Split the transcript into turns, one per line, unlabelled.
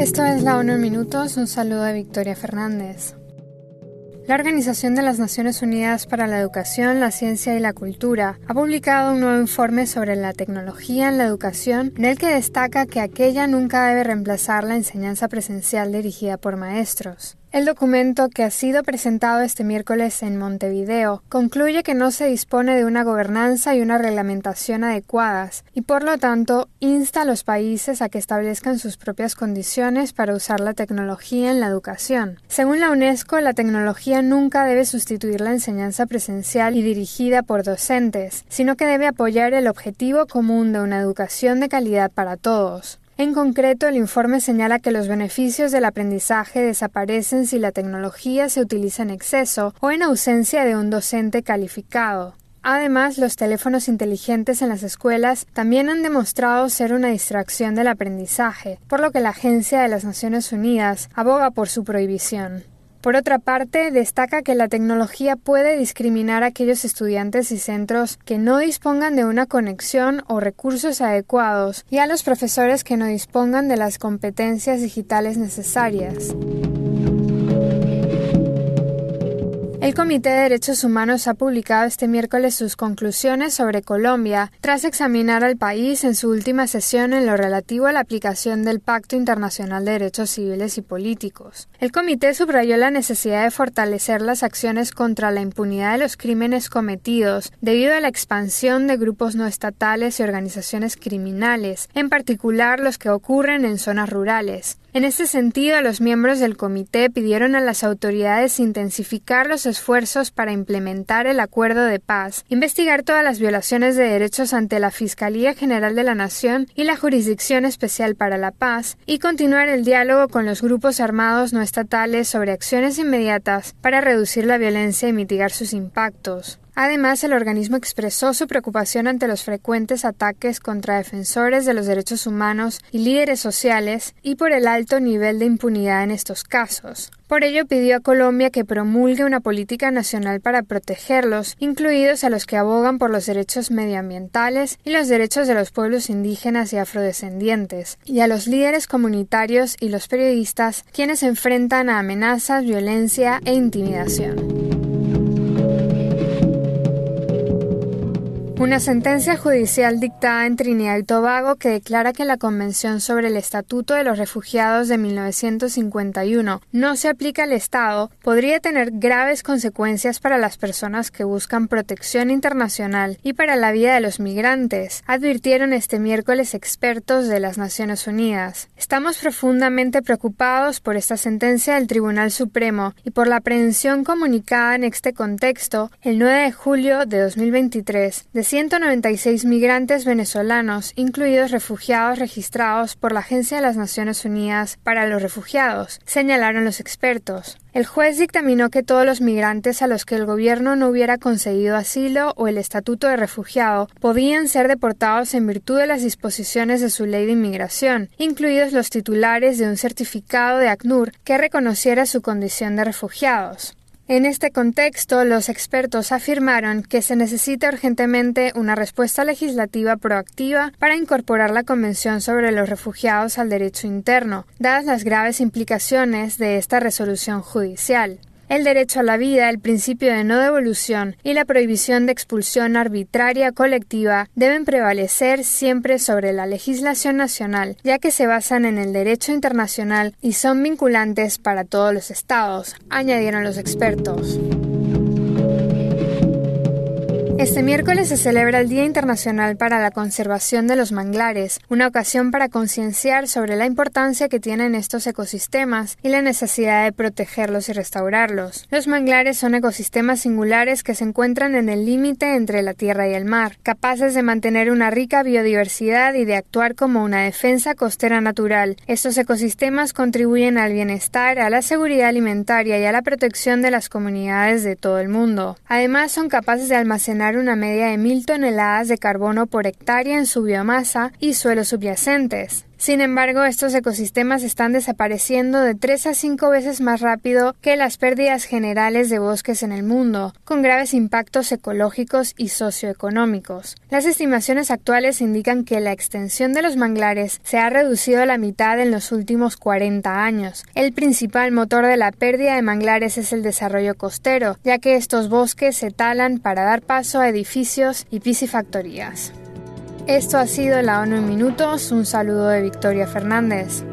Esto es la ONU en Minutos, un saludo de Victoria Fernández. La Organización de las Naciones Unidas para la Educación, la Ciencia y la Cultura ha publicado un nuevo informe sobre la tecnología en la educación en el que destaca que aquella nunca debe reemplazar la enseñanza presencial dirigida por maestros. El documento que ha sido presentado este miércoles en Montevideo concluye que no se dispone de una gobernanza y una reglamentación adecuadas y por lo tanto insta a los países a que establezcan sus propias condiciones para usar la tecnología en la educación. Según la UNESCO, la tecnología nunca debe sustituir la enseñanza presencial y dirigida por docentes, sino que debe apoyar el objetivo común de una educación de calidad para todos. En concreto, el informe señala que los beneficios del aprendizaje desaparecen si la tecnología se utiliza en exceso o en ausencia de un docente calificado. Además, los teléfonos inteligentes en las escuelas también han demostrado ser una distracción del aprendizaje, por lo que la Agencia de las Naciones Unidas aboga por su prohibición. Por otra parte, destaca que la tecnología puede discriminar a aquellos estudiantes y centros que no dispongan de una conexión o recursos adecuados y a los profesores que no dispongan de las competencias digitales necesarias. El Comité de Derechos Humanos ha publicado este miércoles sus conclusiones sobre Colombia, tras examinar al país en su última sesión en lo relativo a la aplicación del Pacto Internacional de Derechos Civiles y Políticos. El comité subrayó la necesidad de fortalecer las acciones contra la impunidad de los crímenes cometidos debido a la expansión de grupos no estatales y organizaciones criminales, en particular los que ocurren en zonas rurales. En este sentido, los miembros del comité pidieron a las autoridades intensificar los esfuerzos para implementar el acuerdo de paz, investigar todas las violaciones de derechos ante la Fiscalía General de la Nación y la Jurisdicción Especial para la Paz, y continuar el diálogo con los grupos armados no estatales sobre acciones inmediatas para reducir la violencia y mitigar sus impactos. Además, el organismo expresó su preocupación ante los frecuentes ataques contra defensores de los derechos humanos y líderes sociales y por el alto nivel de impunidad en estos casos. Por ello pidió a Colombia que promulgue una política nacional para protegerlos, incluidos a los que abogan por los derechos medioambientales y los derechos de los pueblos indígenas y afrodescendientes, y a los líderes comunitarios y los periodistas quienes se enfrentan a amenazas, violencia e intimidación. Una sentencia judicial dictada en Trinidad y Tobago que declara que la Convención sobre el Estatuto de los Refugiados de 1951 no se aplica al Estado podría tener graves consecuencias para las personas que buscan protección internacional y para la vida de los migrantes, advirtieron este miércoles expertos de las Naciones Unidas. Estamos profundamente preocupados por esta sentencia del Tribunal Supremo y por la aprehensión comunicada en este contexto el 9 de julio de 2023 de 196 migrantes venezolanos, incluidos refugiados registrados por la Agencia de las Naciones Unidas para los Refugiados, señalaron los expertos. El juez dictaminó que todos los migrantes a los que el gobierno no hubiera concedido asilo o el estatuto de refugiado podían ser deportados en virtud de las disposiciones de su ley de inmigración, incluidos los titulares de un certificado de ACNUR que reconociera su condición de refugiados. En este contexto, los expertos afirmaron que se necesita urgentemente una respuesta legislativa proactiva para incorporar la Convención sobre los Refugiados al derecho interno, dadas las graves implicaciones de esta resolución judicial. El derecho a la vida, el principio de no devolución y la prohibición de expulsión arbitraria colectiva deben prevalecer siempre sobre la legislación nacional, ya que se basan en el derecho internacional y son vinculantes para todos los estados, añadieron los expertos. Este miércoles se celebra el Día Internacional para la Conservación de los Manglares, una ocasión para concienciar sobre la importancia que tienen estos ecosistemas y la necesidad de protegerlos y restaurarlos. Los manglares son ecosistemas singulares que se encuentran en el límite entre la tierra y el mar, capaces de mantener una rica biodiversidad y de actuar como una defensa costera natural. Estos ecosistemas contribuyen al bienestar, a la seguridad alimentaria y a la protección de las comunidades de todo el mundo. Además, son capaces de almacenar una media de mil toneladas de carbono por hectárea en su biomasa y suelos subyacentes. Sin embargo, estos ecosistemas están desapareciendo de 3 a 5 veces más rápido que las pérdidas generales de bosques en el mundo, con graves impactos ecológicos y socioeconómicos. Las estimaciones actuales indican que la extensión de los manglares se ha reducido a la mitad en los últimos 40 años. El principal motor de la pérdida de manglares es el desarrollo costero, ya que estos bosques se talan para dar paso a edificios y piscifactorías. Esto ha sido la ONU en minutos. Un saludo de Victoria Fernández.